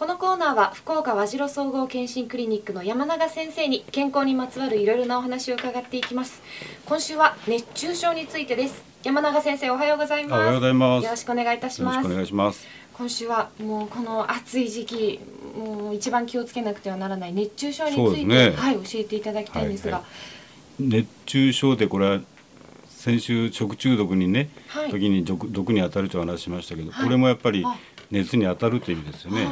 このコーナーは福岡和白総合健診クリニックの山永先生に健康にまつわるいろいろなお話を伺っていきます。今週は熱中症についてです。山永先生おはようございます。おはようございます。よろしくお願いいたします。よろしくお願いします。今週はもうこの暑い時期もう一番気をつけなくてはならない熱中症について、ね。はい教えていただきたいんですが、はい熱中症でこれは先週食中毒にね、はい。時に毒毒に当たるという話しましたけど、はい。これもやっぱりあ熱に当たるという意味ですよね。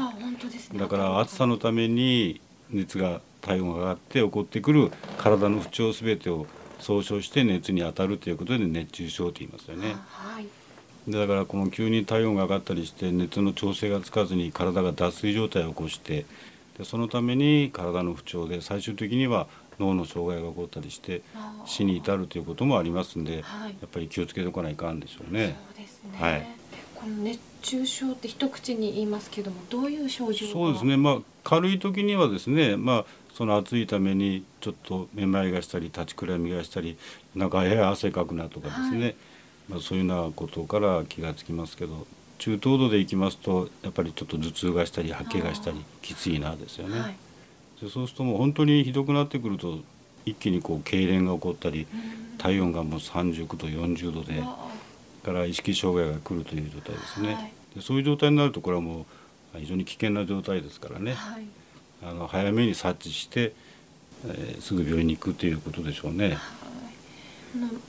だから暑さのために熱が体温が上がって起こってくる体の不調すべてを総称して熱に当たるということで熱中症と言いますよね。だからこの急に体温が上がったりして熱の調整がつかずに体が脱水状態を起こしてでそのために体の不調で最終的には脳の障害が起こったりして死に至るということもありますんで、はい。やっぱり気をつけておかないかんでしょうね。そうですね、はい。この熱中症って一口に言いますけどもどういう症状が？そうですね、まあ、軽い時にはですね、まあ、その暑いためにちょっとめまいがしたり立ちくらみがしたりなんかやや汗かくなとかですね、はい。まあ、そういうようなことから気がつきますけど中等度でいきますとやっぱりちょっと頭痛がしたり吐き気がしたりきついなですよね。はい。でそうするともう本当にひどくなってくると一気にこう痙攣が起こったりうん。体温がもう39度40度でから意識障害が来るという状態ですね。はいでそういう状態になるとこれはもう非常に危険な状態ですからね。はいあの早めに察知して、えーすぐ病院に行くということでしょうね。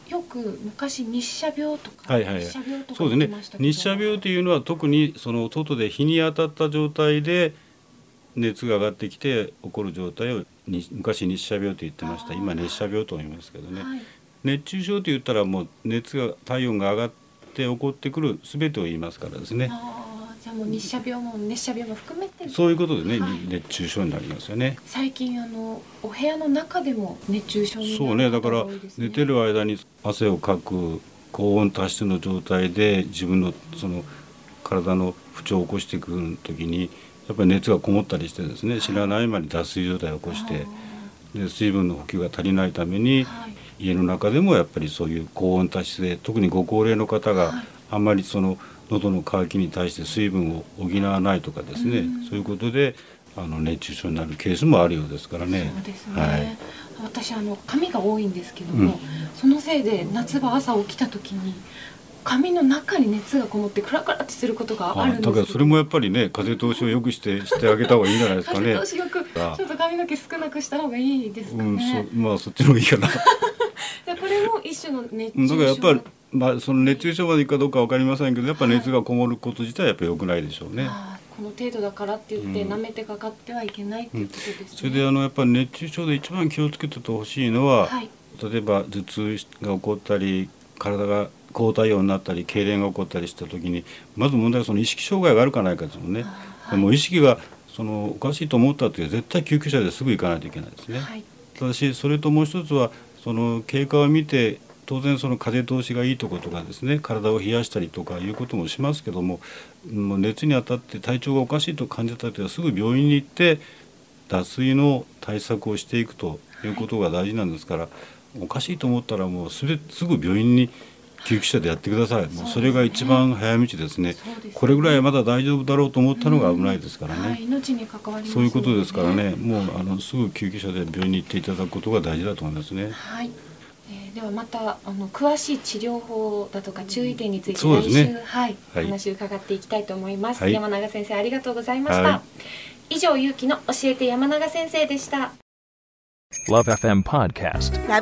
よく昔日射病とか、はいはい日射病とかそうですね言ってました。けど日射病というのは特にその外で日に当たった状態で熱が上がってきて起こる状態をに昔日射病と言ってました。今熱射病と言いますけどね。はい熱中症と言ったらもう熱が体温が上がって起こってくる全てを言いますからですね。じゃあもう日射病も熱射病も含めて。そういうことでね、はい。熱中症になりますよね。最近あのお部屋の中でも熱中症になるそうねだから寝てる間に汗をかく高温多湿の状態で自分のその体の不調を起こしてくる時にやっぱり熱がこもったりしてですね知らない間に脱水状態を起こしてで水分の補給が足りないためにはい。家の中でもやっぱりそういう高温多湿で特にご高齢の方はい。があんまりその喉の渇きに対して水分を補わないとかですねうん。そういうことであの熱中症になるケースもあるようですからね。そうですね、はい。私あの髪が多いんですけども、そのせいで夏場朝起きた時に髪の中に熱がこもってクラクラってすることがあるんですだからそれもやっぱりね風通しを良くしてしてあげた方がいいんじゃないですかね。風通しちょあっと髪の毛少なくした方がいいですかうん、ね、そまあそっちの方がいいかな。これも一種の熱中症。らやっぱりまあその熱中症までいくかどうかわかりませんけど、やっぱ熱がこもること自体はやっぱ良くないでしょうね。あーこの程度だからって言ってうん。舐めてかかってはいけないっていうことですね、それであのやっぱり熱中症で一番気をつけててほしいのは、はい。例えば頭痛が起こったり体が高体温になったり痙攣が起こったりした時にまず問題はその意識障害があるかないかですもんね。でも意識がそのおかしいと思った時は絶対救急車ですぐ行かないといけないですね。はいただしそれともう一つはその経過を見て当然その風通しがいいとことかですね体を冷やしたりとかいうこともしますけどももう熱に当たって体調がおかしいと感じた時はすぐ病院に行って脱水の対策をしていくということが大事なんですから、おかしいと思ったらもうすぐ病院に救急車でやってください、もうそれが一番早道ですね。そうですね。これぐらいはまだ大丈夫だろうと思ったのが危ないですからね。はい、命に関わりますそういうことですからね、もうあのすぐ救急車で病院に行っていただくことが大事だと思いますね。はい、えーではまたあの詳しい治療法だとか注意点について来週、ねはい、はい。お話を伺っていきたいと思います、はい。山永先生ありがとうございました、は以上ゆうきの教えて山永先生でした。Love FM Podcast. ラ